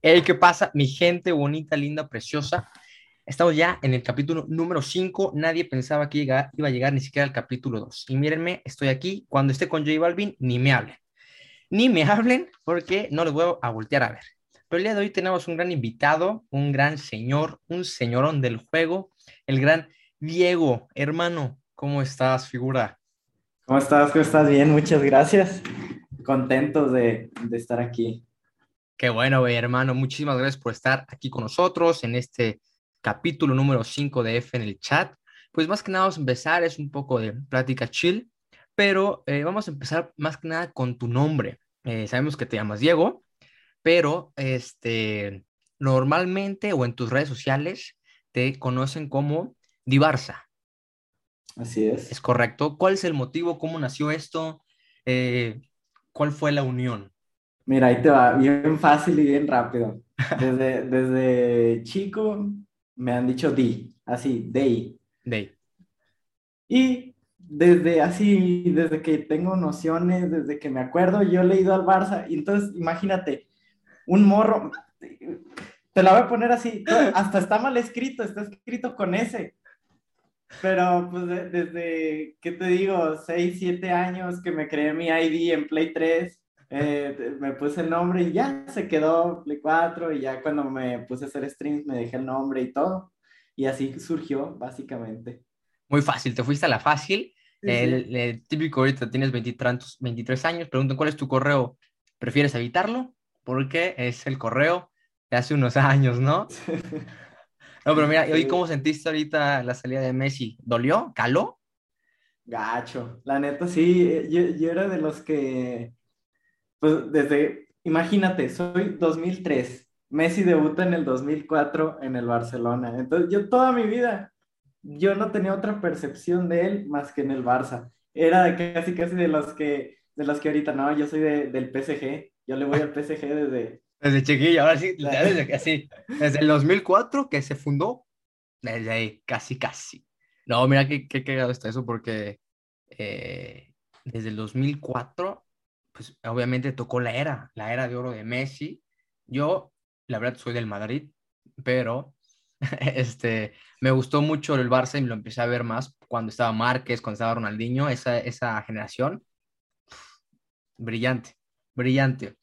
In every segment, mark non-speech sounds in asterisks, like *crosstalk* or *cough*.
Hey, ¿qué pasa? Mi gente bonita, linda, preciosa. Estamos ya en el capítulo número 5. Nadie pensaba que iba a llegar ni siquiera al capítulo 2. Y mírenme, estoy aquí. Cuando esté con J Balvin, ni me hablen. Ni me hablen porque no les voy a voltear a ver. Pero el día de hoy tenemos un gran invitado, un gran señor, un señorón del juego, el gran Diego. Hermano, ¿cómo estás, figura? ¿Cómo estás? ¿Cómo estás? Bien, muchas gracias. Contentos de, de estar aquí. Qué bueno, güey, hermano. Muchísimas gracias por estar aquí con nosotros en este capítulo número 5 de F en el chat. Pues más que nada vamos a empezar, es un poco de plática chill, pero eh, vamos a empezar más que nada con tu nombre. Eh, sabemos que te llamas Diego, pero este, normalmente o en tus redes sociales te conocen como Divarsa. Así es. ¿Es correcto? ¿Cuál es el motivo? ¿Cómo nació esto? Eh, ¿Cuál fue la unión? Mira, ahí te va, bien fácil y bien rápido. Desde, *laughs* desde chico me han dicho Di, así, Day. Day. Y desde así, desde que tengo nociones, desde que me acuerdo, yo he leído al Barça. Y entonces, imagínate, un morro, te la voy a poner así, hasta está mal escrito, está escrito con S. Pero pues desde, ¿qué te digo? 6, 7 años que me creé mi ID en Play 3 eh, me puse el nombre y ya se quedó Play 4 y ya cuando me puse a hacer streams me dejé el nombre y todo. Y así surgió, básicamente. Muy fácil, te fuiste a la fácil. el, típico ahorita tienes 23, 23 años, preguntan cuál es tu correo. ¿Prefieres evitarlo? Porque es el correo de hace unos *laughs* años, ¿no? *laughs* No, pero mira, ¿y cómo sentiste ahorita la salida de Messi? ¿Dolió? ¿Caló? Gacho. La neta, sí, yo, yo era de los que pues desde, imagínate, soy 2003, Messi debuta en el 2004 en el Barcelona. Entonces, yo toda mi vida, yo no tenía otra percepción de él más que en el Barça. Era de casi, casi de los que, de los que ahorita, no, yo soy de, del PSG, yo le voy al PSG desde... *laughs* Desde chiquillo, ahora sí, desde, así, *laughs* desde el 2004 que se fundó, desde ahí, casi, casi. No, mira qué, qué cagado está eso, porque eh, desde el 2004 pues obviamente tocó la era, la era de oro de Messi. Yo, la verdad, soy del Madrid, pero *laughs* este, me gustó mucho el Barça y lo empecé a ver más cuando estaba Márquez, cuando estaba Ronaldinho, esa, esa generación. Brillante, brillante.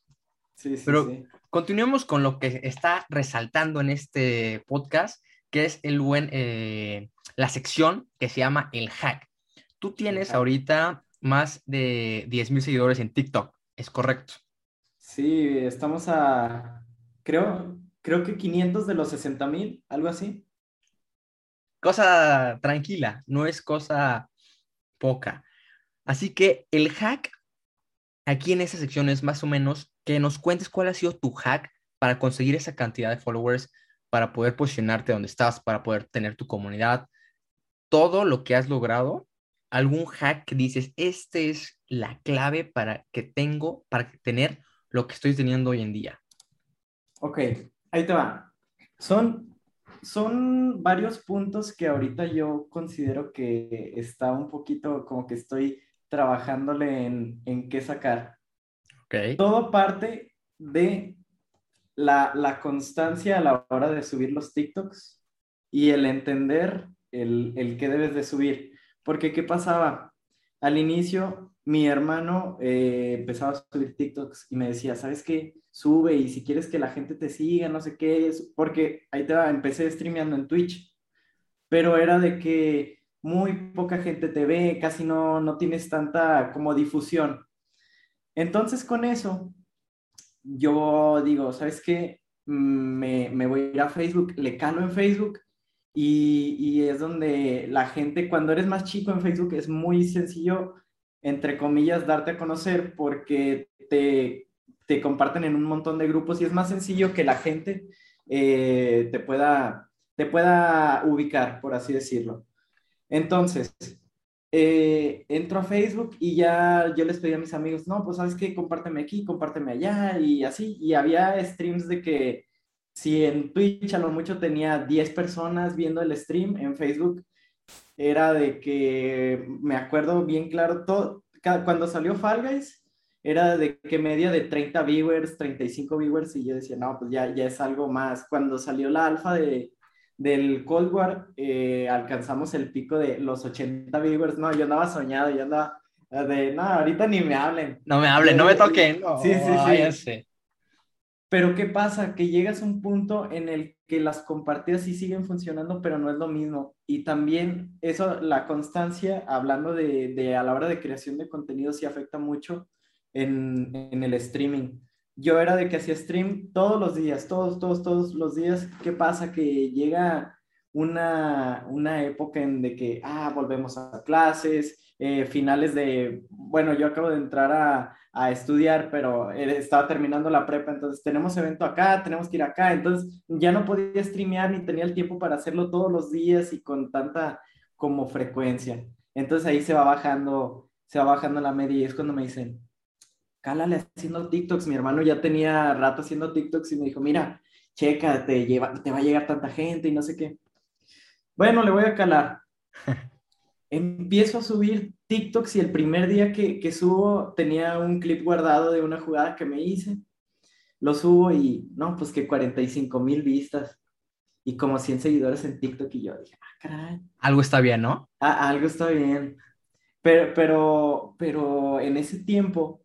Sí, sí, pero continuemos con lo que está resaltando en este podcast, que es el buen, eh, la sección que se llama el hack. Tú tienes ahorita más de 10.000 seguidores en TikTok, ¿es correcto? Sí, estamos a, creo, creo que 500 de los 60.000, algo así. Cosa tranquila, no es cosa poca. Así que el hack aquí en esta sección es más o menos que nos cuentes cuál ha sido tu hack para conseguir esa cantidad de followers, para poder posicionarte donde estás, para poder tener tu comunidad, todo lo que has logrado algún hack que dices, este es la clave para que tengo, para tener lo que estoy teniendo hoy en día? Ok, ahí te va. Son, son varios puntos que ahorita yo considero que está un poquito como que estoy trabajándole en, en qué sacar. Okay. Todo parte de la, la, constancia a la hora de subir los TikToks y el entender el, el qué debes de subir. Porque, ¿qué pasaba? Al inicio, mi hermano eh, empezaba a subir TikToks y me decía, ¿sabes qué? Sube y si quieres que la gente te siga, no sé qué, es, porque ahí te va, empecé streameando en Twitch, pero era de que muy poca gente te ve, casi no, no tienes tanta como difusión. Entonces con eso, yo digo, ¿sabes qué? Me, me voy a ir a Facebook, le calo en Facebook y, es donde la gente, cuando eres más chico en Facebook, es muy sencillo, entre comillas, darte a conocer porque te, te comparten en un montón de grupos y es más sencillo que la gente eh, te, pueda, te pueda ubicar, por así decirlo. Entonces, eh, entro a Facebook y ya yo les pedí a mis amigos, no, pues sabes qué, compárteme aquí, compárteme allá y así. Y había streams de que si en Twitch a lo mucho tenía 10 personas viendo el stream, en Facebook era de que me acuerdo bien claro, todo, cuando salió Fall Guys, era de que media de 30 viewers, 35 viewers, y yo decía, no, pues ya, ya es algo más. Cuando salió la alfa de, del Cold War, eh, alcanzamos el pico de los 80 viewers. No, yo andaba soñado, yo andaba de, no, ahorita ni me hablen. No me hablen, no me toquen. sí, sí, sí. Pero ¿qué pasa? Que llegas a un punto en el que las compartidas sí siguen funcionando, pero no es lo mismo. Y también eso, la constancia, hablando de, a la hora de creación de contenido, sí afecta mucho en, en el streaming. Yo era de que hacía stream todos los días, todos, todos, todos los días. ¿Qué pasa? Que llega una, una época en de que, ah, volvemos a clases, eh, finales de, bueno, yo acabo de entrar a, a, estudiar, pero estaba terminando la prepa, entonces tenemos evento acá, tenemos que ir acá, entonces ya no podía streamear ni tenía el tiempo para hacerlo todos los días y con tanta como frecuencia. Entonces ahí se va bajando, se va bajando la media y es cuando me dicen, cálale haciendo TikToks, mi hermano ya tenía rato haciendo TikToks y me dijo, mira, checa, te, lleva, te va a llegar tanta gente y no sé qué. Bueno, le voy a calar. *laughs* empiezo a subir TikToks y el primer día que, que, subo tenía un clip guardado de una jugada que me hice. Lo subo y no, pues que 45 mil vistas y como 100 seguidores en TikTok y yo dije, ah, caray. Algo está bien, ¿no? Ah, algo está bien. Pero, pero, pero en ese tiempo,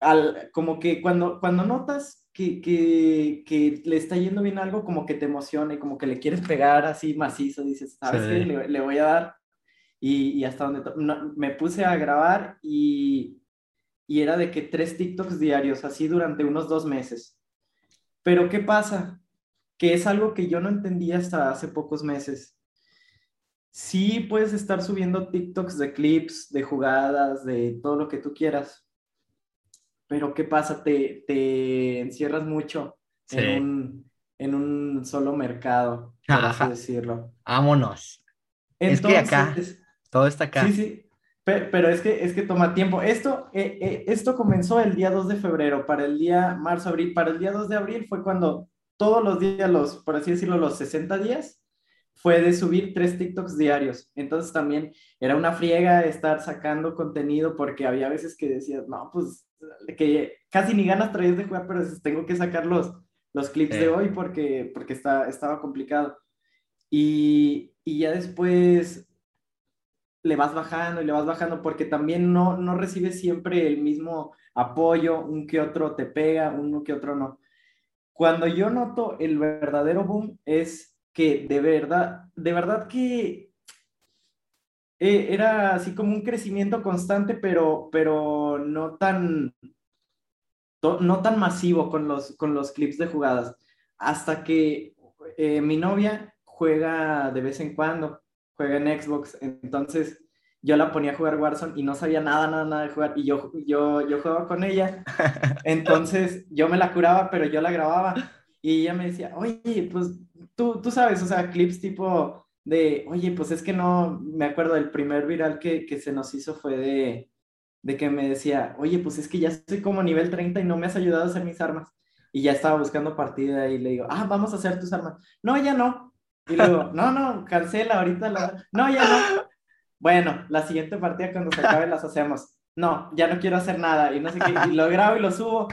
al, como que cuando, cuando notas que, que, que, le está yendo bien algo, como que te emociona y como que le quieres pegar así macizo, dices, ¿sabes qué? Le, le, voy a dar. Y, y hasta donde me puse a grabar y, y era de que tres TikToks diarios, así durante unos dos meses. Pero ¿qué pasa? Que es algo que yo no entendía hasta hace pocos meses. Sí puedes estar subiendo TikToks de clips, de jugadas, de todo lo que tú quieras, pero ¿qué pasa? Te, te encierras mucho en, un, en, un, solo mercado, por así decirlo. Vámonos. es que acá, todo está acá. Sí, sí. Pero, es, que, es que toma tiempo. Esto, eh, eh, esto comenzó el día 2 de febrero, para el día marzo, abril. Para el día 2 de abril fue cuando todos los días, los, por así decirlo, los 60 días, fue de subir tres TikToks diarios. Entonces también era una friega estar sacando contenido porque había veces que decías, no, pues que casi ni ganas traías de jugar, pero tengo que sacar los, los clips de hoy porque, porque está, estaba complicado. Y, y, ya después le vas bajando y le vas bajando porque también no, no recibes siempre el mismo apoyo, un que otro te pega, uno que otro no. Cuando yo noto el verdadero boom es que de verdad, de verdad que eh, era así como un crecimiento constante, pero, pero no tan, no tan masivo con los, con los clips de jugadas. Hasta que eh, mi novia juega de vez en cuando, juega en Xbox, entonces yo la ponía a jugar Warzone y no sabía nada, nada, nada de jugar, y yo, yo, yo jugaba con ella, *laughs* entonces yo me la curaba, pero yo la grababa, y ella me decía, oye, pues tú, tú sabes, o sea, clips tipo de, oye, pues es que no, me acuerdo del primer viral que, que se nos hizo fue de, de que me decía, oye, pues es que ya estoy como nivel 30 y no me has ayudado a hacer mis armas. Y ya estaba buscando partida y le digo, ah, vamos a hacer tus armas. No, ya no. Y luego, no, no, cancela ahorita la... No, ya no. Bueno, la siguiente partida cuando se acabe las hacemos. No, ya no quiero hacer nada. Y no sé qué, y lo grabo y lo subo.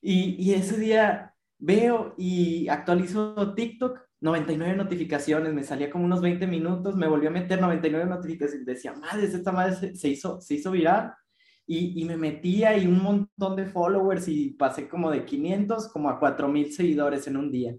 Y, y ese día veo y actualizo TikTok 99 notificaciones, me salía como unos 20 minutos, me volví a meter 99 notificaciones decía, madre, esta madre se, hizo, se hizo viral. Y, y, me metía y un montón de followers y pasé como de 500 como a 4000 seguidores en un día.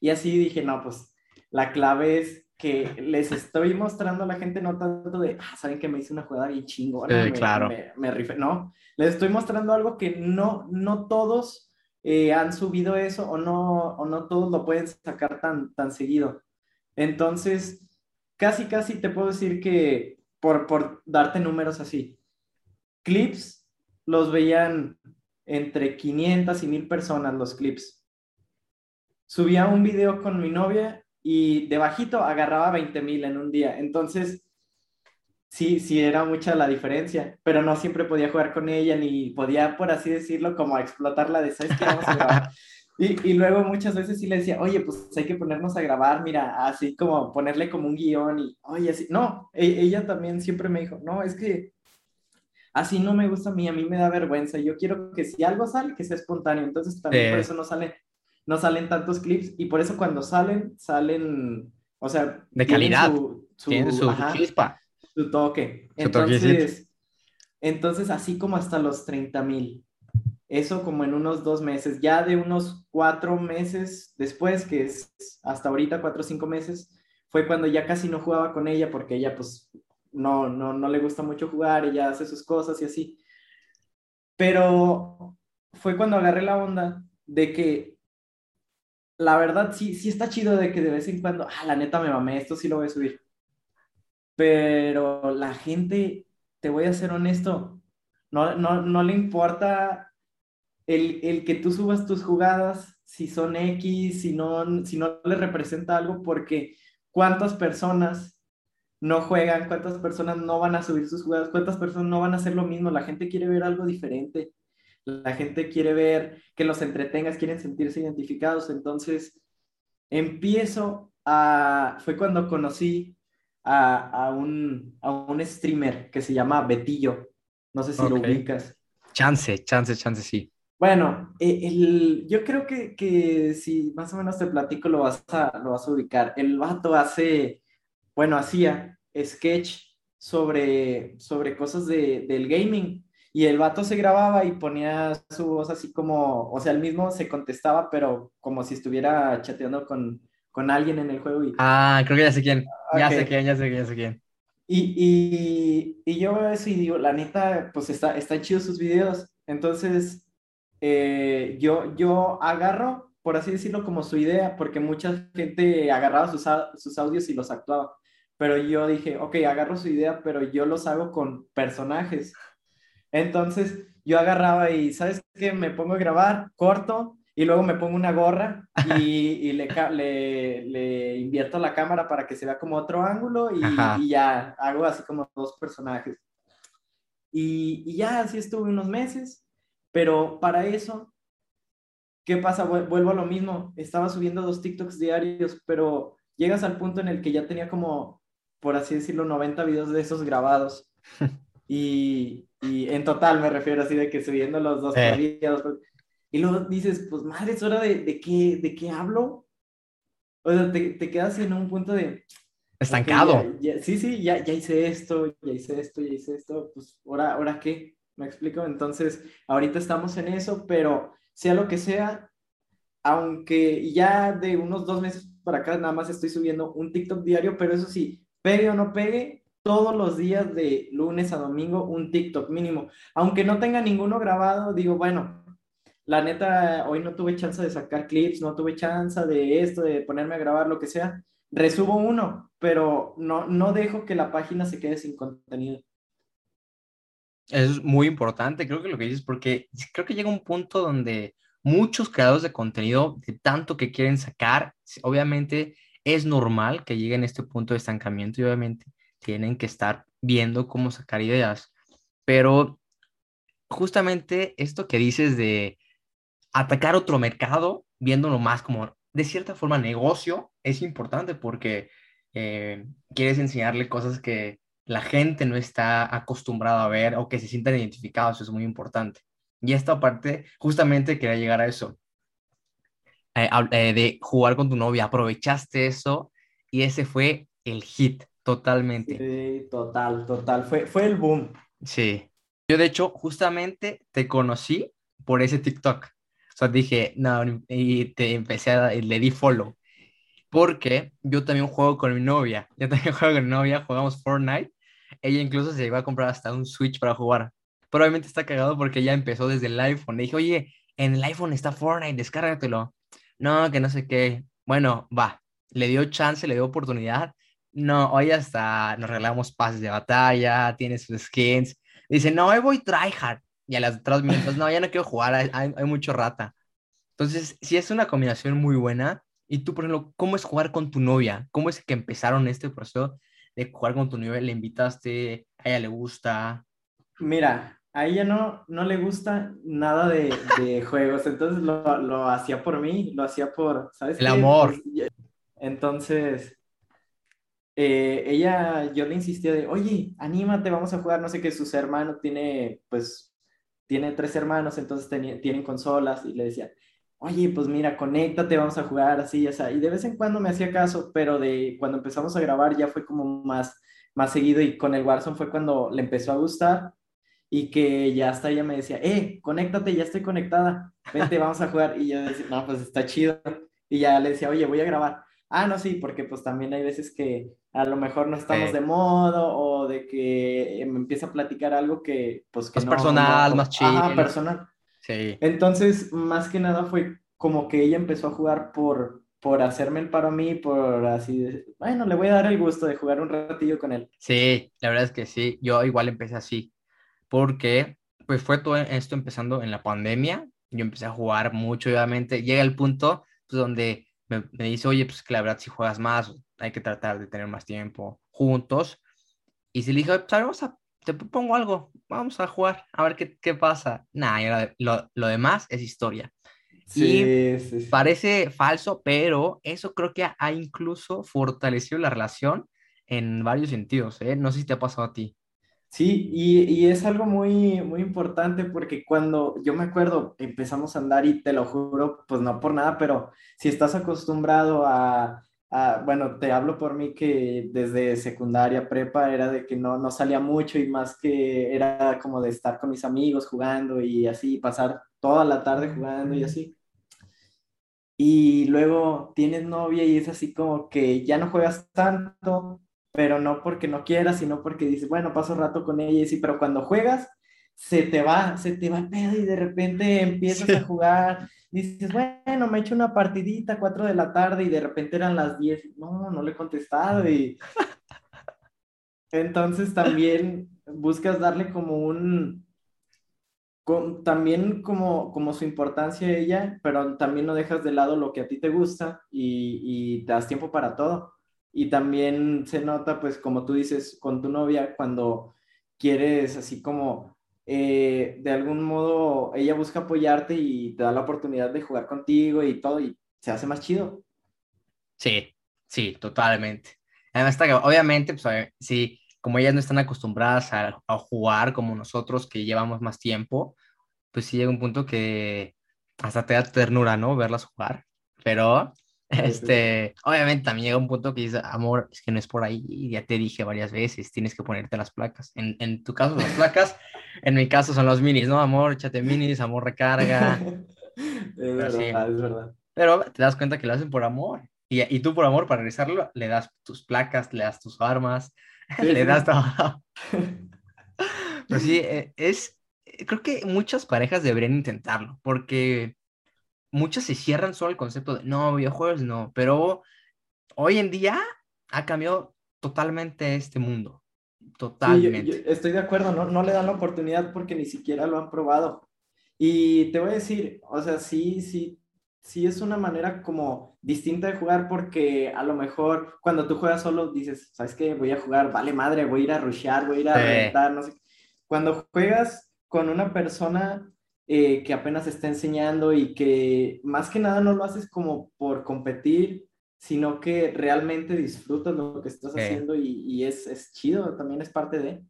Y así dije, no, pues la clave es que les estoy mostrando a la gente no tanto de, ah, saben que me hice una jugada bien chingona, me, claro. me, me rifé, no, les estoy mostrando algo que no, no todos eh, han subido eso o no, o no todos lo pueden sacar tan, tan seguido. Entonces, casi, casi te puedo decir que, por, por darte números así, clips los veían entre 500 y 1000 personas los clips. Subía un video con mi novia y de bajito agarraba 20 mil en un día. Entonces, sí, sí era mucha la diferencia, pero no siempre podía jugar con ella ni podía, por así decirlo, como explotarla de, ¿sabes qué? Vamos a grabar. *laughs* Y, y, luego muchas veces sí le decía, oye, pues hay que ponernos a grabar, mira, así como ponerle como un guion y, oye, así, no, e ella también siempre me dijo, no, es que así no me gusta a mí, a mí me da vergüenza. Yo quiero que si algo sale, que sea espontáneo. Entonces también por eso no salen, no salen tantos clips y por eso cuando salen, salen, o sea, de calidad. Su, su, tienen su chispa. Su toque. Entonces, entonces, así como hasta los 30 mil. Eso como en unos dos meses. Ya de unos cuatro meses después, que es hasta ahorita cuatro o cinco meses, fue cuando ya casi no jugaba con ella porque ella pues no, no, no le gusta mucho jugar, ella hace sus cosas y así. Pero fue cuando agarré la onda de que la verdad sí, sí está chido de que de vez en cuando, ah, la neta me mamé, esto sí lo voy a subir. Pero la gente, te voy a ser honesto, no, no, no le importa el, el, que tú subas tus jugadas, si son X, si no, si no le representa algo, porque cuántas personas no juegan, cuántas personas no van a subir sus jugadas, cuántas personas no van a hacer lo mismo. La gente quiere ver algo diferente. La gente quiere ver que los entretengas, quieren sentirse identificados. Entonces, empiezo a... Fue cuando conocí a, a, un, a un streamer que se llama Betillo. No sé si lo ubicas. Chance, chance, chance, sí. Bueno, eh, el, yo creo que, que, si más o menos te platico lo vas a, lo vas a ubicar. El vato hace, bueno, hacía sketch sobre, sobre cosas de, del gaming y el vato se grababa y ponía su voz así como, o sea, él mismo se contestaba, pero como si estuviera chateando con, con alguien en el juego. Y... Ah, creo que ya sé quién, ya sé quién, ya sé quién, ya sé quién. Y, y, y yo veo eso y digo, la neta, pues está, están chidos sus videos. Entonces, eh, yo, yo agarro, por así decirlo, como su idea, porque mucha gente agarraba sus, sus audios y los actuaba. Pero yo dije, ok, agarro su idea, pero yo los hago con personajes. Entonces, yo agarraba y, ¿sabes qué? Me pongo a grabar, corto, y luego me pongo una gorra y, y le, le, le, invierto la cámara para que se vea como otro ángulo y, y ya hago así como dos personajes. Y, y, ya así estuve unos meses pero para eso, ¿qué pasa? Vuelvo a lo mismo. Estaba subiendo dos TikToks diarios, pero llegas al punto en el que ya tenía como, por así decirlo, 90 videos de esos grabados. *laughs* y, y en total me refiero así de que subiendo los dos eh. videos. Y luego dices, pues madre, es hora de, de, qué, de qué hablo. O sea, te, te quedas en un punto de... Estancado. sí, sí, ya, ya hice esto, ya hice esto, ya hice esto, pues ahora, ahora qué. ¿Me explico? Entonces, ahorita estamos en eso, pero sea lo que sea, aunque ya de unos dos meses para acá nada más estoy subiendo un TikTok diario, pero eso sí, pegue o no pegue, todos los días de lunes a domingo un TikTok mínimo. Aunque no tenga ninguno grabado, digo, bueno, la neta, hoy no tuve chance de sacar clips, no tuve chance de esto, de ponerme a grabar, lo que sea. Resubo uno, pero no, no dejo que la página se quede sin contenido. Es muy importante, creo que lo que dices, porque creo que llega un punto donde muchos creadores de contenido, de tanto que quieren sacar, obviamente es normal que lleguen a este punto de estancamiento y obviamente tienen que estar viendo cómo sacar ideas. Pero justamente esto que dices de atacar otro mercado, viéndolo más como de cierta forma negocio, es importante porque eh, quieres enseñarle cosas que la gente no está acostumbrada a ver o que se sientan identificados, eso es muy importante. Y esta parte, justamente quería llegar a eso, eh, eh, de jugar con tu novia, aprovechaste eso y ese fue el hit, totalmente. Sí, total, total, fue, fue el boom. Sí. Yo de hecho, justamente te conocí por ese TikTok. O sea, dije, no, y te empecé a, le di follow porque yo también juego con mi novia. *laughs* Yo también juego con mi novia, jugamos Fortnite. Ella incluso se llegó a comprar hasta un Switch para jugar. Pero obviamente está cagado porque ella empezó desde el iPhone. Le dije, oye, en el iPhone está Fortnite, descárgatelo. No, que no sé qué. Bueno, va. Le dio chance, le dio oportunidad. No, hoy hasta nos regalamos pases de batalla, tiene sus skins. Dice, no, hoy voy tryhard. Y a las otras minutos, no, ya no quiero jugar, hay, hay mucho rata. Entonces, sí es una combinación muy buena y tú, por ejemplo, ¿cómo es jugar con tu novia? ¿Cómo es que empezaron este proceso de jugar con tu novia? ¿Le invitaste? ¿A ella le gusta? Mira, a ella no, no le gusta nada de, de *laughs* juegos, entonces lo, lo, hacía por mí, lo hacía por, ¿sabes? El amor. Entonces, eh, ella, yo le insistía de, oye, anímate, vamos a jugar, no sé qué, sus hermanos tiene, pues, tiene tres hermanos, entonces tienen consolas y le decía, oye, pues mira, conéctate, vamos a jugar así, o sea, y de vez en cuando me hacía caso, pero de cuando empezamos a grabar ya fue como más, más seguido y con el Warzone fue cuando le empezó a gustar y que ya hasta ella me decía, eh, conéctate, ya estoy conectada, vente, vamos a jugar. Y yo decía, no, pues está chido. Y ya le decía, oye, voy a grabar. Ah, no, sí, porque pues también hay veces que a lo mejor no estamos de modo o de que me empieza a platicar algo que pues que más personal, más chido. Ajá, personal. Sí. Entonces, más que nada fue como que ella empezó a jugar por, por hacerme el paro a mí, por así, bueno, le voy a dar el gusto de jugar un ratillo con él. Sí, la verdad es que sí, yo igual empecé así, porque pues fue todo esto empezando en la pandemia, yo empecé a jugar mucho, obviamente, llega el punto pues, donde me, dice, oye, pues que la verdad si juegas más, hay que tratar de tener más tiempo juntos. Y si le dije, pues vamos a, te pongo algo, vamos a jugar, a ver qué, qué pasa. Nada, lo, lo, demás es historia. Sí, sí, parece falso, pero eso creo que ha incluso fortalecido la relación en varios sentidos, ¿eh? No sé si te ha pasado a ti. Sí, y, y, es algo muy, muy importante porque cuando yo me acuerdo, empezamos a andar y te lo juro, pues no por nada, pero si estás acostumbrado a, a, bueno, te hablo por mí que desde secundaria, prepa, era de que no, no salía mucho y más que era como de estar con mis amigos jugando y así, pasar toda la tarde jugando y así. Y luego tienes novia y es así como que ya no juegas tanto, pero no porque no quieras, sino porque dices, bueno, paso rato con ella y sí, pero cuando juegas, se te va, se te va el pedo y de repente empiezas a jugar, dices, bueno, me he hecho una partidita, 4 de la tarde y de repente eran las 10, no, no le he contestado y *laughs* entonces también buscas darle como un, también como, como su importancia a ella, pero también no dejas de lado lo que a ti te gusta y, y te das tiempo para todo. Y también se nota, pues, como tú dices, con tu novia, cuando quieres así como, eh, de algún modo, ella busca apoyarte y te da la oportunidad de jugar contigo y todo, y se hace más chido. Sí, sí, totalmente. Además, obviamente, pues, sí, como ellas no están acostumbradas a, a, jugar como nosotros, que llevamos más tiempo, pues sí llega un punto que hasta te da ternura, ¿no? Verlas jugar. Pero este, obviamente también llega un punto que dice, amor, es que no es por ahí, y ya te dije varias veces, tienes que ponerte las placas. En, en tu caso las placas, en mi caso son los minis, ¿no? Amor, échate minis, amor, recarga. *laughs* es verdad, es verdad. Pero te das cuenta que lo hacen por amor. Y, y tú por amor, para regresarlo, le das tus placas, le das tus armas, *laughs* le das todo. *laughs* Pero sí, e, es, creo que muchas parejas deberían intentarlo, porque muchos se cierran solo el concepto de, no, videojuegos no, pero hoy en día ha cambiado totalmente este mundo. Totalmente. estoy de acuerdo, no, no le dan la oportunidad porque ni siquiera lo han probado. Y te voy a decir, o sea, sí, sí, sí es una manera como distinta de jugar porque a lo mejor cuando tú juegas solo dices, ¿sabes qué? Voy a jugar, vale madre, voy a ir a rushear, voy a ir a reventar, no sé. Cuando juegas con una persona eh, que apenas está enseñando y que más que nada no lo haces como por competir, sino que realmente disfrutas lo que estás haciendo y, y es, es, chido, también es parte de.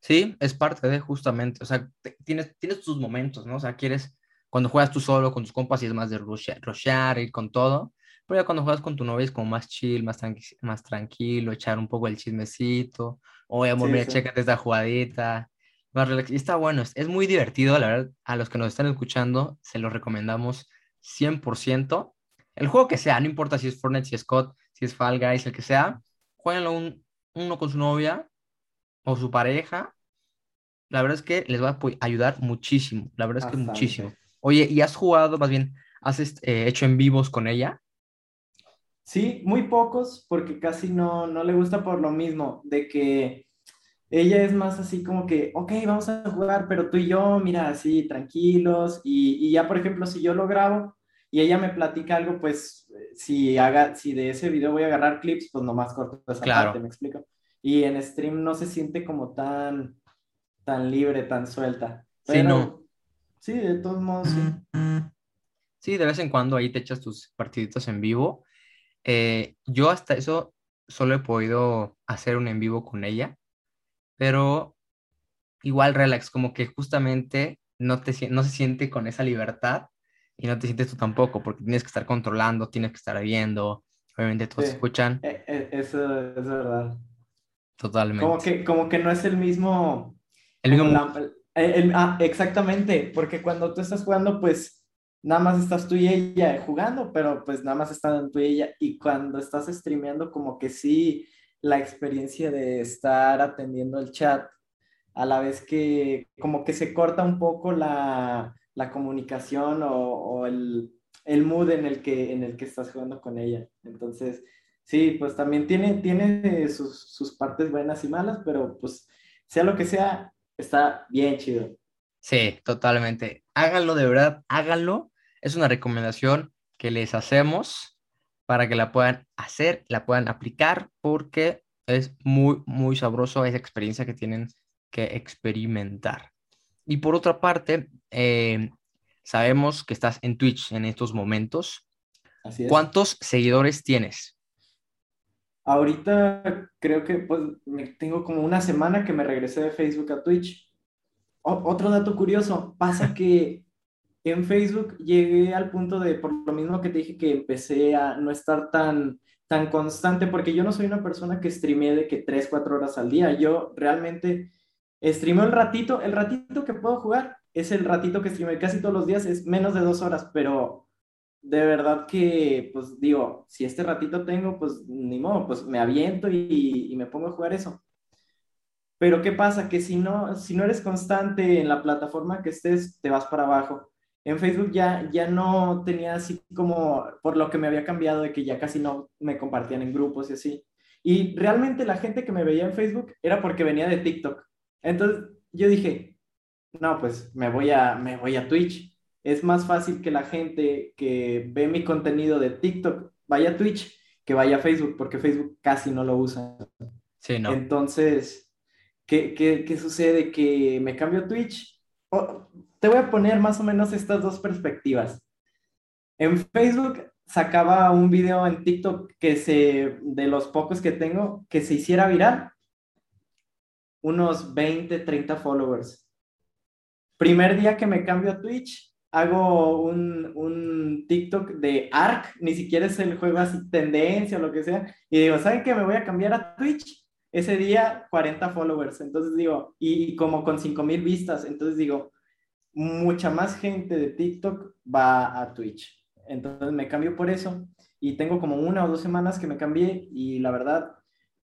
Sí, es parte de justamente, o sea, tienes, tienes tus momentos, ¿no? O sea, quieres, cuando juegas tú solo con tus compas y es más de rushear, ir con todo, pero ya cuando juegas con tu novia es como más chill, más, más tranquilo, echar un poco el chismecito, oye, amor, sí, mira, sí. chécate esta jugadita, y está bueno, es, muy divertido, la verdad, a los que nos están escuchando, se los recomendamos 100%. El juego que sea, no importa si es Fortnite, si es COD, si es Fall Guys, el que sea, jueguenlo un, uno con su novia o su pareja. La verdad es que les va a ayudar muchísimo, la verdad es que muchísimo. Oye, ¿y has jugado, más bien, has este, hecho en vivos con ella? Sí, muy pocos, porque casi no, no le gusta por lo mismo, de que ella es más así como que, ok, vamos a jugar, pero tú y yo, mira, así tranquilos. Y, y, ya, por ejemplo, si yo lo grabo y ella me platica algo, pues si, haga, si de ese video voy a agarrar clips, pues nomás corto esa claro. parte, me explico. Y en stream no se siente como tan, tan libre, tan suelta. Pero, sí, no. Sí, de todos modos, sí. Sí, de vez en cuando ahí te echas tus partiditos en vivo. Eh, yo hasta eso solo he podido hacer un en vivo con ella, pero igual relax, como que justamente no, te, no se siente con esa libertad y no te sientes tú tampoco, porque tienes que estar controlando, tienes que estar viendo, obviamente todos escuchan. E, e, eso es verdad. Totalmente. Como que, como que no es el mismo... El mismo... ah, exactamente, porque cuando tú estás jugando, pues nada más estás tú y ella jugando, pero pues nada más están tú y ella. Y cuando estás streameando, como que sí, la experiencia de estar atendiendo el chat, a la vez que como que se corta un poco la, la comunicación o, el, el, mood en el, que, en el que estás jugando con ella. Entonces, sí, pues también tiene, tiene sus, sus partes buenas y malas, pero pues sea lo que sea, está bien chido. Sí, totalmente. Háganlo de verdad, háganlo. Es una recomendación que les hacemos para que la puedan hacer, la puedan aplicar, porque es muy, muy sabroso esa experiencia que tienen que experimentar. Y por otra parte, eh, sabemos que estás en Twitch en estos momentos. Así ¿Cuántos seguidores tienes? Ahorita creo que pues tengo como una semana que me regresé de Facebook a Twitch. otro dato curioso, pasa *laughs* que en Facebook llegué al punto de, por lo mismo que te dije, que empecé a no estar tan, tan constante, porque yo no soy una persona que streamee de que 3, 4 horas al día. Yo realmente streameo el ratito, el ratito que puedo jugar es el ratito que streameo casi todos los días, es menos de dos horas, pero de verdad que, pues digo, si este ratito tengo, pues ni modo, pues me aviento y, me pongo a jugar eso. Pero ¿qué pasa? Que si no, si no eres constante en la plataforma que estés, te vas para abajo. En Facebook ya, ya no tenía así como, por lo que me había cambiado, de que ya casi no me compartían en grupos y así. Y realmente la gente que me veía en Facebook era porque venía de TikTok. Entonces yo dije, no, pues me voy a, me voy a Twitch es más fácil que la gente que ve mi contenido de TikTok vaya a Twitch que vaya a Facebook, porque Facebook casi no lo usa. Sí, no. Entonces, ¿qué, qué, sucede? Que me cambio a Twitch. Te voy a poner más o menos estas dos perspectivas. En Facebook sacaba un video en TikTok que se, de los pocos que tengo, que se hiciera viral. Unos 20, 30 followers. Primer día que me cambio a Twitch, hago un, un, TikTok de ARK, ni siquiera es el juego así tendencia o lo que sea, y digo, ¿saben qué? Me voy a cambiar a Twitch. Ese día, 40 followers. Entonces digo, y, como con 5000 vistas. Entonces digo, mucha más gente de TikTok va a Twitch. Entonces me cambio por eso. Y tengo como una o dos semanas que me cambié y la verdad,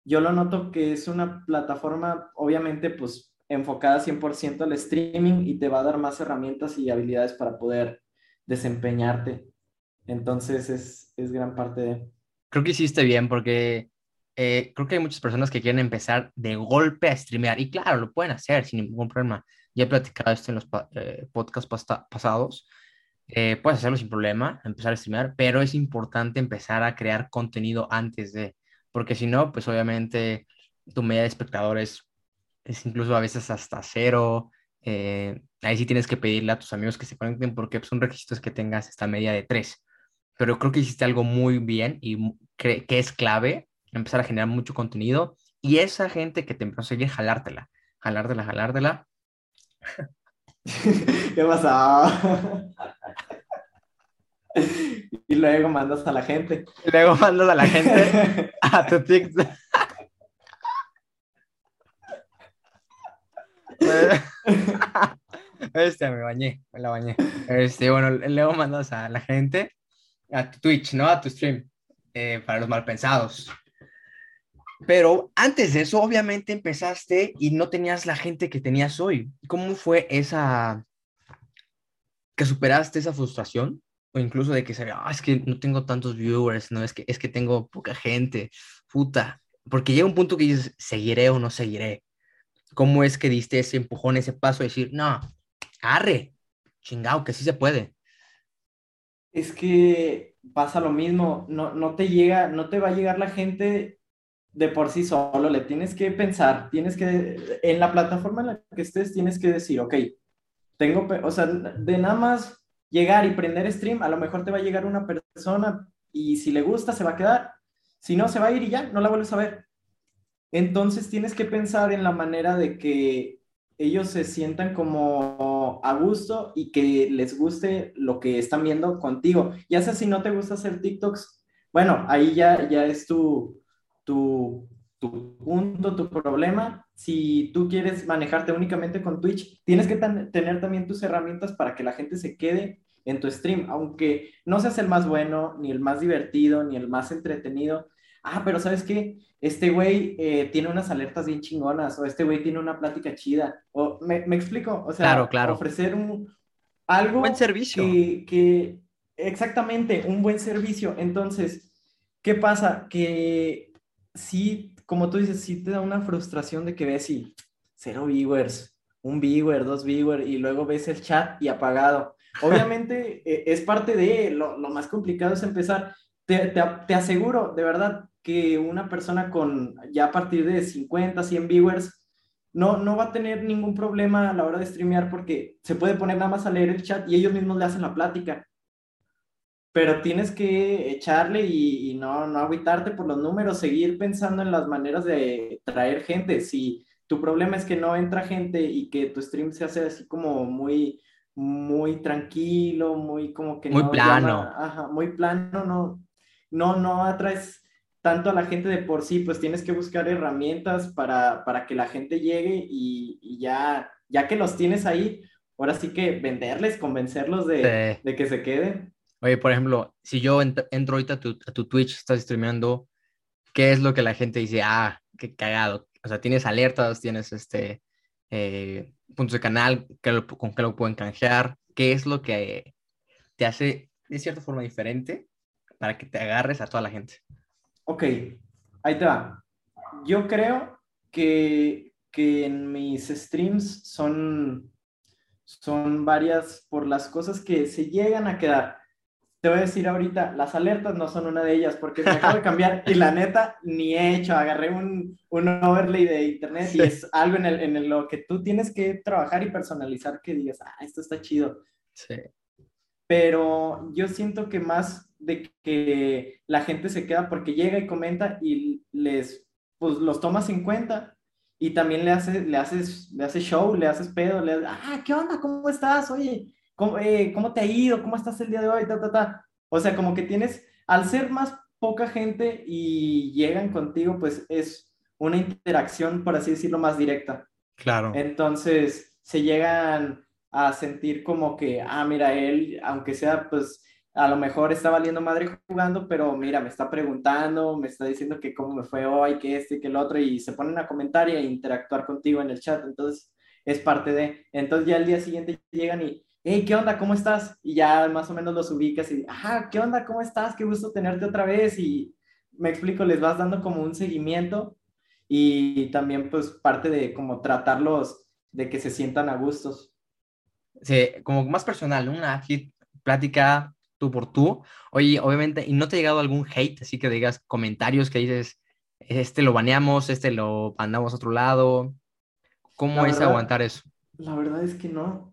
yo lo noto que es una plataforma, obviamente, pues enfocada 100% al streaming y te va a dar más herramientas y habilidades para poder desempeñarte. Entonces es, es gran parte de... Creo que hiciste bien porque eh, creo que hay muchas personas que quieren empezar de golpe a streamear y claro, lo pueden hacer sin ningún problema. Ya he platicado esto en los eh, podcasts pasados. Eh, puedes hacerlo sin problema, empezar a streamear, pero es importante empezar a crear contenido antes de, porque si no, pues obviamente tu media de espectadores es incluso a veces hasta cero. Eh, ahí sí tienes que pedirle a tus amigos que se conecten porque son pues, requisitos que tengas esta media de tres. Pero creo que hiciste algo muy bien y que es clave empezar a generar mucho contenido y esa gente que te empezó a seguir, jalártela, jalártela, jalártela. *laughs* ¿Qué pasa? *laughs* y luego mandas a la gente. Y luego mandas a la gente *laughs* a tu TikTok. este, me bañé, me la bañé. Este, bueno, luego mandas a la gente a tu Twitch, ¿no? A tu stream, eh, para los malpensados. Pero antes de eso, obviamente empezaste y no tenías la gente que tenías hoy. ¿Cómo fue esa, que superaste esa frustración? O incluso de que se ah, es que no tengo tantos viewers, no, es que, es que tengo poca gente, puta. Porque llega un punto que dices, ¿seguiré o no seguiré? ¿Cómo es que diste ese empujón, ese paso de decir, no, arre, chingado, que sí se puede? Es que pasa lo mismo, no, no te llega, no te va a llegar la gente de por sí solo, le tienes que pensar, tienes que, en la plataforma en la que estés, tienes que decir, ok, tengo, o sea, de nada más llegar y prender stream, a lo mejor te va a llegar una persona y si le gusta se va a quedar, Si no, se va a ir y ya, no la vuelves a ver. Entonces tienes que pensar en la manera de que ellos se sientan como a gusto y que les guste lo que están viendo contigo. Ya sea si no te gusta hacer TikToks, bueno, ahí ya, ya es tu, tu, tu punto, tu problema. Si tú quieres manejarte únicamente con Twitch, tienes que tener también tus herramientas para que la gente se quede en tu stream, aunque no seas el más bueno, ni el más divertido, ni el más entretenido. Ah, pero ¿sabes qué? Este güey eh, tiene unas alertas bien chingonas, o este güey tiene una plática chida, o me, explico, o sea, claro, claro. ofrecer un, algo... Buen servicio. Que, que, exactamente, un buen servicio. Entonces, ¿qué pasa? Que sí, como tú dices, sí te da una frustración de que ves y cero viewers, un viewer, dos viewers, y luego ves el chat y apagado. *laughs* Obviamente eh, es parte de lo, lo, más complicado es empezar. Te, te, te, aseguro, de verdad, que una persona con ya a partir de 50, 100 viewers no, no va a tener ningún problema a la hora de streamear porque se puede poner nada más a leer el chat y ellos mismos le hacen la plática. Pero tienes que echarle y, y no, no agüitarte por los números, seguir pensando en las maneras de traer gente. Si tu problema es que no entra gente y que tu stream se hace así como muy, muy tranquilo, muy como que muy plano. ajá, muy plano, no, no, no atraes tanto a la gente de por sí, pues tienes que buscar herramientas para, para que la gente llegue y, y, ya, ya que los tienes ahí, ahora sí que venderles, convencerlos de, de que se queden. Oye, por ejemplo, si yo entro ahorita a tu, Twitch, estás streameando, ¿qué es lo que la gente dice? Ah, qué cagado. O sea, tienes alertas, tienes este, eh, puntos de canal, con qué lo pueden canjear, qué es lo que te hace de cierta forma diferente para que te agarres a toda la gente. Ok, ahí te va. Yo creo que, que en mis streams son, son varias por las cosas que se llegan a quedar te voy a decir ahorita, las alertas no son una de ellas porque me acabo de cambiar y la neta ni he hecho, agarré un, un overlay de internet y es algo en, el, en lo que tú tienes que trabajar y personalizar que digas, ah, esto está chido. Sí. Pero yo siento que más de que la gente se queda porque llega y comenta y les, pues los tomas en cuenta y también le haces, le haces, le haces show, le haces pedo, le haces, ah, ¿qué onda? ¿Cómo estás? Oye, ¿Cómo, eh, ¿cómo, te ha ido? ¿Cómo estás el día de hoy? Ta, ta, ta. O sea, como que tienes, al ser más poca gente y llegan contigo, pues es una interacción, por así decirlo, más directa. Claro. Entonces, se llegan a sentir como que, ah, mira, él, aunque sea, pues, a lo mejor está valiendo madre jugando, pero mira, me está preguntando, me está diciendo que cómo me fue hoy, que este, que el otro, y se ponen a comentar y a interactuar contigo en el chat. Entonces, es parte de. Entonces, ya el día siguiente llegan y, hey, ¿qué onda? ¿Cómo estás? Y ya más o menos los ubicas y, ah, ¿qué onda? ¿Cómo estás? Qué gusto tenerte otra vez. Y me explico, les vas dando como un seguimiento y también pues parte de como tratarlos de que se sientan a gustos. Sí, como más personal, una plática tú por tú. Oye, obviamente, ¿y no te ha llegado algún hate? Así que digas comentarios que dices, este lo baneamos, este lo mandamos a otro lado. ¿Cómo es aguantar eso? La verdad es que no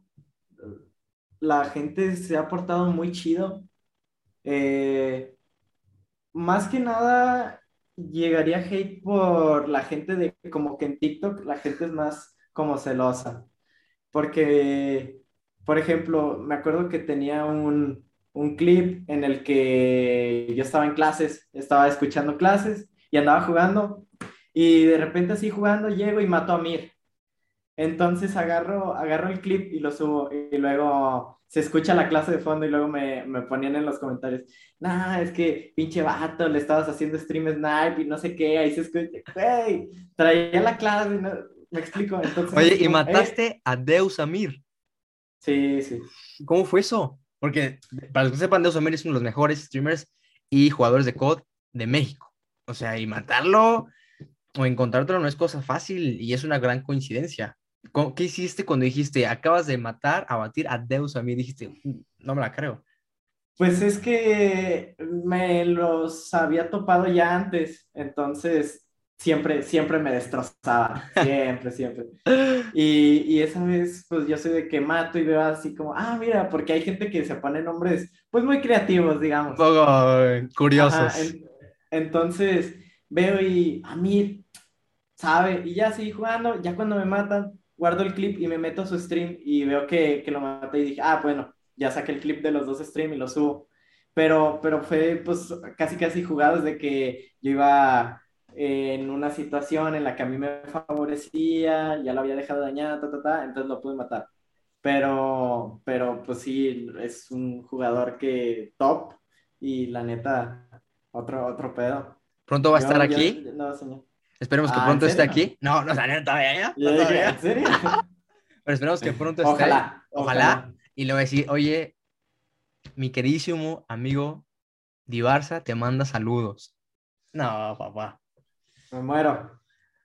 la gente se ha portado muy chido. Eh, más que nada, llegaría hate por la gente de como que en TikTok la gente es más como celosa. Porque, por ejemplo, me acuerdo que tenía un, un clip en el que yo estaba en clases, estaba escuchando clases y andaba jugando. Y de repente así jugando llego y mato a Mir. Entonces agarro, agarro el clip y lo subo y luego se escucha la clase de fondo y luego me, me ponían en los comentarios, nah, es que pinche vato, le estabas haciendo stream snipe y no sé qué, ahí se escucha, hey, traía la clase, me explico. Entonces, Oye, y mataste a Deus Amir. Sí, sí. ¿Cómo fue eso? Porque para los que sepan, Deus Amir es uno de los mejores streamers y jugadores de COD de México. O sea, y matarlo o encontrártelo no es cosa fácil y es una gran coincidencia. ¿Qué hiciste cuando dijiste, acabas de matar, abatir a Deus a mí? Dijiste, mm, no me la creo. Pues es que me los había topado ya antes, entonces siempre, siempre me destrozaba, *laughs* siempre, siempre. Y, y, esa vez, pues yo soy de que mato y veo así como, ah, mira, porque hay gente que se pone nombres, pues muy creativos, digamos. Poco curiosos. Entonces veo y a mí sabe, y ya seguí jugando, ya cuando me matan, guardo el clip y me meto a su stream y veo que, que lo maté y dije, ah, bueno, ya saqué el clip de los dos streams y lo subo. Pero, pero fue pues casi casi jugado desde que yo iba en una situación en la que a mí me favorecía, ya lo había dejado dañado, ta, ta, ta, entonces lo pude matar. Pero, pero pues sí, es un jugador que top y la neta, otro, otro pedo. ¿Pronto va a estar yo- aquí? no, señor. Esperemos que Ah, ¿en pronto esté aquí. No, no salió todavía. No, todavía. ¿En serio? *laughs* Pero esperemos que pronto esté. Ojalá, Ojalá. Y le voy a decir, oye, mi queridísimo amigo Dibarza te manda saludos. No, papá. Me muero.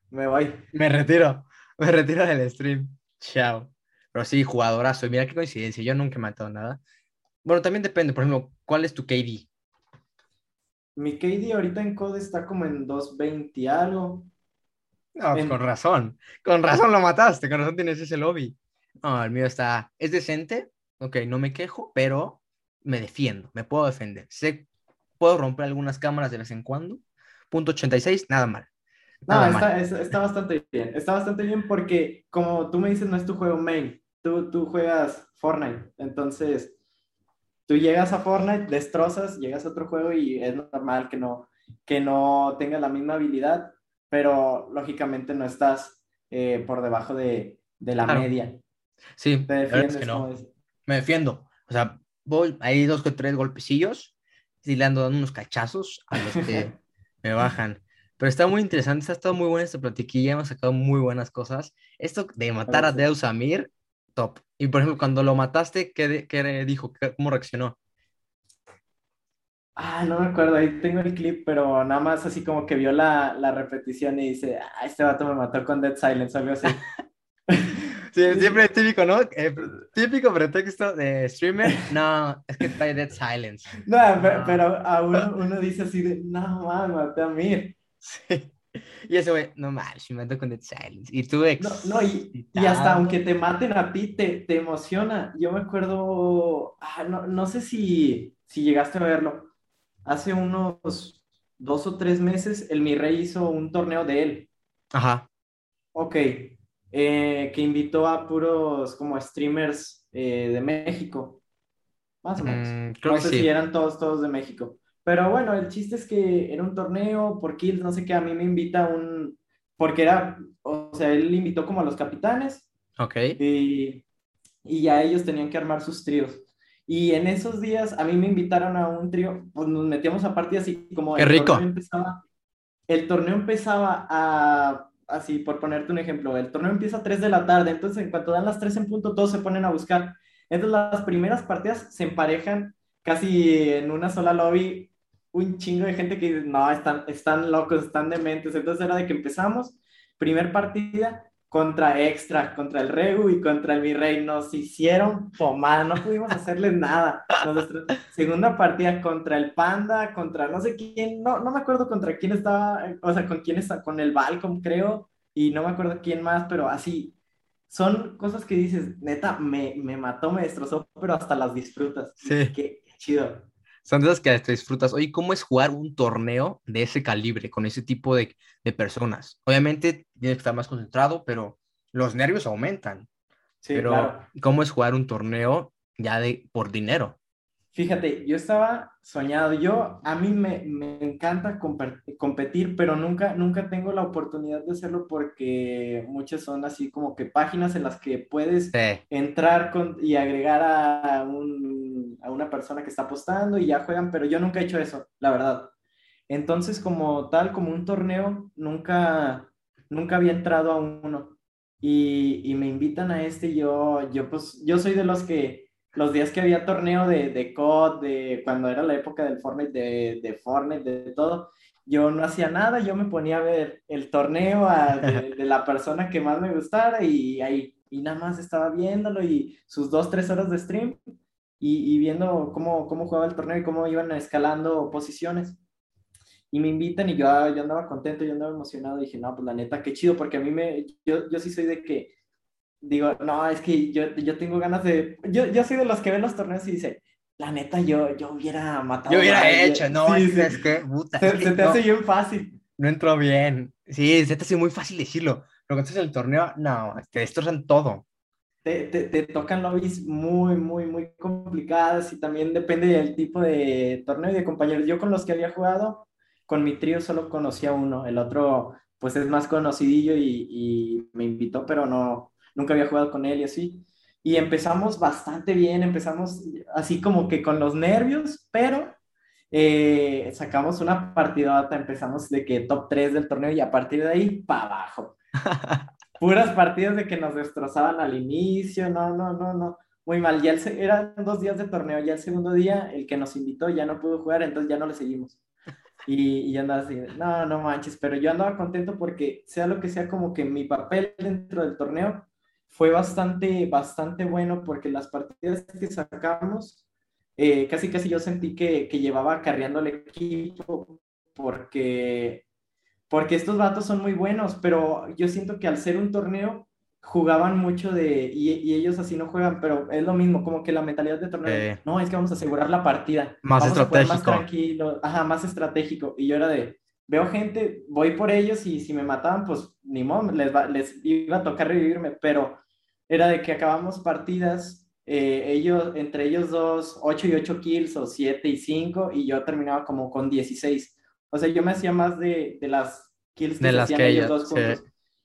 Me voy. Me retiro. Me retiro del stream. Chao. Pero sí, jugadorazo. Y mira qué coincidencia. Yo nunca he matado nada. Bueno, también depende. Por ejemplo, ¿cuál es tu KD? Mi KD ahorita en COD está como en 220 y algo. No, pues En- con razón. Con razón lo mataste. Con razón tienes ese lobby. No, el mío está. Es decente. Ok, no me quejo, pero me defiendo. Me puedo defender. Sé, puedo romper algunas cámaras de vez en cuando. Punto 86, nada mal. No, Nada mal. está, es- está bastante bien. Está bastante bien porque, como tú me dices, no es tu juego main. Tú, tú juegas Fortnite. Entonces, tú llegas a Fortnite, destrozas, llegas a otro juego y es normal que no, que no tengas la misma habilidad, pero lógicamente no estás eh, por debajo de, de la Claro. media. Sí, Te es que no. Me defiendo. O sea, voy, hay dos o tres golpecillos y le ando dando unos cachazos a los que *laughs* me bajan. Pero está muy interesante, ha estado muy buena esta platiquilla, hemos sacado muy buenas cosas. Esto de matar a. Deus Amir, top. Y por ejemplo, cuando lo mataste, ¿qué, qué dijo? ¿Qué- ¿Cómo reaccionó? Ah, no me acuerdo, ahí tengo el clip, pero nada más así como que vio la, la repetición y dice, ah, este vato me mató con Dead Silence, algo así. *laughs* Sí, siempre es típico, ¿no? Eh, típico pretexto de streamer. No, es que trae Dead Silence. No, No. pero a uno, uno dice así de, no, man, maté a Mir. *laughs* Sí. *laughs* Y ese güey, no mames, me mató con Dead Silence. Y tú ex. No, no, y, y hasta aunque te maten a ti, te, te emociona. Yo me acuerdo, ah, no, no sé si, si llegaste a verlo. Hace unos dos o tres meses, el Mi Rey hizo un torneo de él. Ajá. Ok, eh, que invitó a puros como streamers eh, de México, más o menos. Mm, creo No que sé sí. si eran todos, todos de México. Pero bueno, el chiste es que era un torneo por kills, no sé qué, a mí me invita un, porque era, o sea, él invitó como a los capitanes Ok. y, y ya ellos tenían que armar sus tríos. Y en esos días a mí me invitaron a un trío, pues nos metíamos a partidas y como Qué el rico. torneo empezaba, el torneo empezaba a, así por ponerte un ejemplo, el torneo empieza a 3 de la tarde, entonces en cuanto dan las 3 en punto todos se ponen a buscar. Entonces las primeras partidas se emparejan casi en una sola lobby, un chingo de gente que dice, no, están, están locos, están dementes. Entonces era de que empezamos, primer partida contra Extra, contra el Regu y contra el Virrey. Nos hicieron pomada, no pudimos hacerles nada. Segunda partida contra el Panda, contra no sé quién, no, no me acuerdo contra quién estaba, o sea, con quién está, con el Balcom, creo, y no me acuerdo quién más, pero así. Son cosas que dices, neta, me, me mató, me destrozó, pero hasta las disfrutas. Sí. Qué, qué chido. Son de esas que te disfrutas. Oye, ¿cómo es jugar un torneo de ese calibre, con ese tipo de, de personas? Obviamente tienes que estar más concentrado, pero los nervios aumentan. Sí, pero, claro. ¿cómo es jugar un torneo ya de por dinero? Fíjate, yo estaba soñado. Yo, a mí me, me encanta competir, pero nunca, nunca tengo la oportunidad de hacerlo porque muchas son así como que páginas en las que puedes Sí. entrar con, y agregar a, un, a una persona que está apostando y ya juegan, pero yo nunca he hecho eso, la verdad. Entonces, como tal, como un torneo, nunca, nunca había entrado a uno. Y, y me invitan a este yo, yo, pues, yo soy de los que los días que había torneo de, de COD, de cuando era la época del Fortnite, de, de Fortnite, de, todo, yo no hacía nada, yo me ponía a ver el torneo a- de, de la persona que más me gustara y ahí, y nada más estaba viéndolo y sus dos, tres horas de stream y, y viendo cómo, cómo jugaba el torneo y cómo iban escalando posiciones. Y me invitan y yo, yo andaba contento, yo andaba emocionado, dije, no, pues la neta, qué chido, porque a mí me, yo, yo sí soy de que, digo, no, es que yo, yo tengo ganas de, yo, yo soy de los que ven los torneos y dice, la neta, yo, yo hubiera matado. Yo hubiera a hecho, no, Sí, es, sí. es que, puta, Se, que se te no, hace bien fácil. no entró bien. Sí, se te hace muy fácil decirlo. Pero cuando estás en el torneo, no, te destrozan todo. Te, te, te tocan lobbies muy, muy, muy complicadas y también depende del tipo de torneo y de compañeros. Yo con los que había jugado, con mi trío solo conocía uno. El otro, pues es más conocidillo y, y me invitó, pero no, nunca había jugado con él y así. Y empezamos bastante bien, empezamos así como que con los nervios, pero eh, sacamos una partidota, empezamos de que top 3 del torneo y a partir de ahí, para abajo. *laughs* Puras partidas de que nos destrozaban al inicio, no, no, no, no, muy mal. Ya el eran dos días de torneo, ya el segundo día, el que nos invitó ya no pudo jugar, entonces ya no le seguimos. Y, y andaba así, no, no manches, pero yo andaba contento porque sea lo que sea, como que mi papel dentro del torneo fue bastante, bastante bueno porque las partidas que sacamos, eh, casi casi yo sentí que, que llevaba acarreando el equipo porque, porque estos vatos son muy buenos, pero yo siento que al ser un torneo jugaban mucho de, y, y ellos así no juegan, pero es lo mismo, como que la mentalidad de torneo, Eh. no, es que vamos a asegurar la partida, Más vamos a jugar más estratégico. tranquilo, ajá, más estratégico, y yo era de, veo gente, voy por ellos y si me mataban, pues ni modo, les, va- les iba a tocar revivirme, pero era de que acabamos partidas, eh, ellos, entre ellos dos, 8 y 8 kills o 7 y 5, y yo terminaba como con 16. O sea, yo me hacía más de, de las kills que De se las hacían que ellos dos sí. juntos.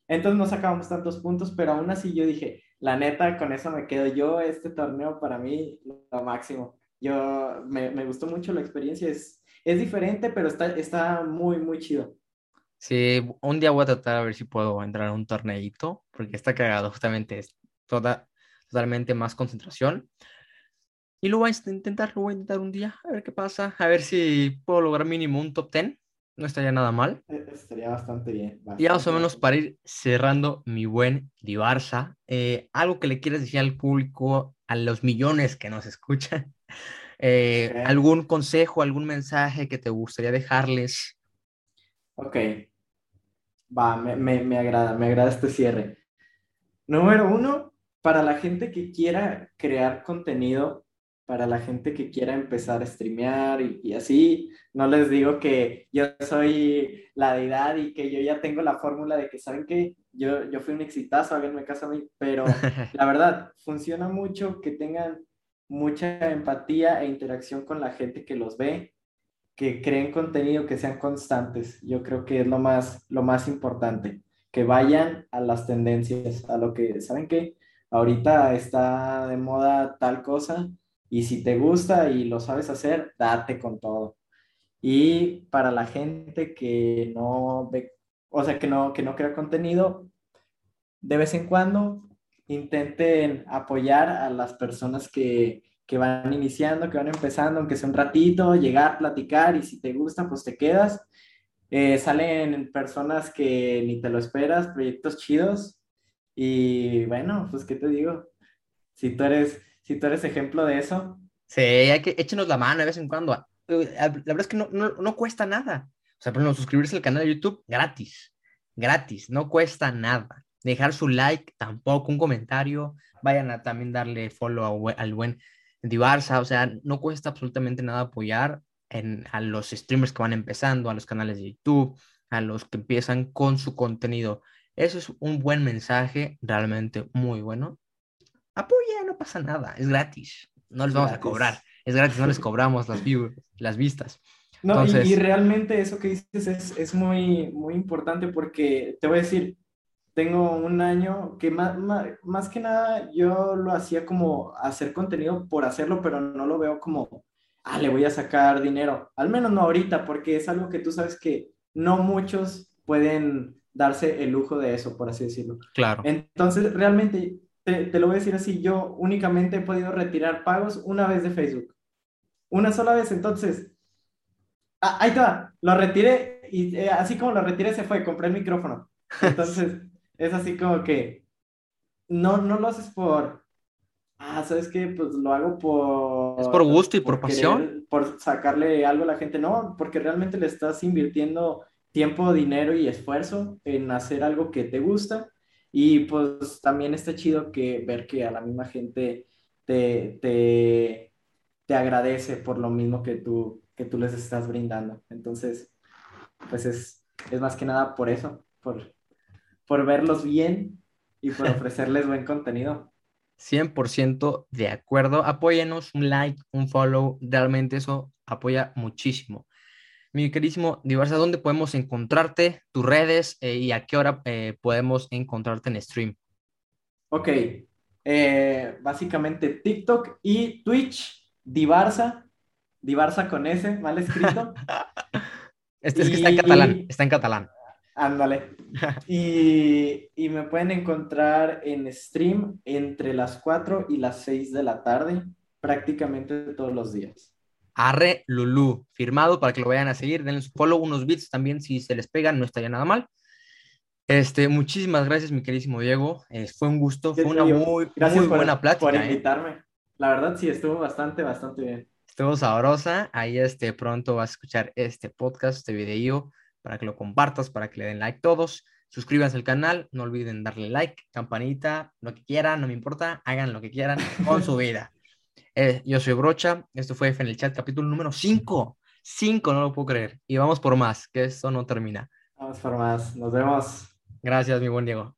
Entonces no sacábamos tantos puntos, pero aún así yo dije, la neta, con eso me quedo yo, este torneo para mí, lo máximo. Yo, me, me gustó mucho la experiencia, es, es diferente, pero está, está muy, muy chido. Sí, un día voy a tratar a ver si puedo entrar a un torneito, porque está cagado, justamente es toda, totalmente más concentración. Y lo voy a int- intentar, lo voy a intentar un día, a ver qué pasa, a ver si puedo lograr mínimo un top 10, no estaría nada mal. Eh, Estaría bastante bien. Y ya más o bastante, menos bastante. para ir cerrando mi buen Dibarza, eh, algo que le quieras decir al público, a los millones que nos escuchan, *laughs* eh, Ok. algún consejo, algún mensaje que te gustaría dejarles. Ok, va, me, me, me agrada, me agrada este cierre. Número uno, para la gente que quiera crear contenido, para la gente que quiera empezar a streamear y, y así, no les digo que yo soy la deidad y que yo ya tengo la fórmula de que, ¿saben qué? Yo, yo fui un exitazo, háganme caso a mí, pero *laughs* la verdad, funciona mucho que tengan mucha empatía e interacción con la gente que los ve, que creen contenido, que sean constantes. Yo creo que es lo más, lo más importante, que vayan a las tendencias, a lo que, ¿saben qué? Ahorita está de moda tal cosa y si te gusta y lo sabes hacer, date con todo. Y para la gente que no ve, o sea, que no, que no crea contenido, de vez en cuando intenten apoyar a las personas que, que van iniciando, que van empezando, aunque sea un ratito, llegar, platicar y si te gusta, pues te quedas. Eh, salen personas que ni te lo esperas, proyectos chidos y bueno, pues qué te digo, si tú eres, si tú eres ejemplo de eso, Sí, hay que échenos la mano de vez en cuando. Eh, La verdad es que no, no, no cuesta nada. O sea, por ejemplo, suscribirse al canal de YouTube, gratis. Gratis, no cuesta nada. Dejar su like, tampoco, un comentario. Vayan a también darle follow al buen Dibarza. O sea, no cuesta absolutamente nada apoyar en, a los streamers que van empezando, a los canales de YouTube, a los que empiezan con su contenido. Eso es un buen mensaje, realmente muy bueno. Apoya, no pasa nada, es gratis. No les vamos a cobrar, es gratis, no les *laughs* cobramos las, views, las vistas. No, y- Entonces- y, realmente eso que dices es, es muy, muy importante porque te voy a decir, tengo un año que más, más, que nada yo lo hacía como hacer contenido por hacerlo, pero no lo veo como, ah, le voy a sacar dinero. Al menos no ahorita, porque es algo que tú sabes que no muchos pueden darse el lujo de eso, por así decirlo. Claro. Entonces, realmente, te, te lo voy a decir así, yo únicamente he podido retirar pagos una vez de Facebook. Una sola vez, entonces, ah, ahí está, lo retiré y eh, así como lo retiré se fue, compré el micrófono. *laughs* Entonces, es así como que no, no lo haces por, ah, ¿sabes qué? Pues lo hago por... Es por gusto y por querer- pasión. por sacarle algo a la gente, no, porque realmente le estás invirtiendo tiempo, dinero y esfuerzo en hacer algo que te gusta y pues también está chido que ver que a la misma gente te, te, te agradece por lo mismo que tú, que tú les estás brindando. Entonces, pues es, es más que nada por eso, por, por verlos bien y por *laughs* ofrecerles buen contenido. 100% de acuerdo. Apóyenos, un like, un follow. Realmente eso apoya muchísimo. Mi queridísimo Diversa, ¿dónde podemos encontrarte, tus redes eh, y a qué hora eh, podemos encontrarte en stream? Ok, eh, básicamente TikTok y Twitch, Divarsa, Divarsa con S, mal escrito. *laughs* este, Es que está en catalán, está en catalán. Ándale. *laughs* y, y, me pueden encontrar en stream entre las 4 y las 6 de la tarde, prácticamente todos los días. Arre Lulu, firmado para que lo vayan a seguir, denle su follow, unos bits también si se les pegan, no estaría nada mal. Este, muchísimas gracias, mi queridísimo Diego. Eh, fue un gusto, fue una muy, muy buena plática. Por ¿eh? invitarme. La verdad, sí, estuvo bastante, bastante bien. Estuvo sabrosa. Ahí este, pronto vas a escuchar este podcast, este video para que lo compartas, para que le den like todos. Suscríbanse al canal, no olviden darle like, campanita, lo que quieran, no me importa, hagan lo que quieran con su *laughs* vida. Eh, yo soy Brocha, esto fue F en el chat, capítulo número 5. 5, no lo puedo creer. Y vamos por más, que esto no termina. Vamos por más, nos vemos. Gracias, mi buen Diego.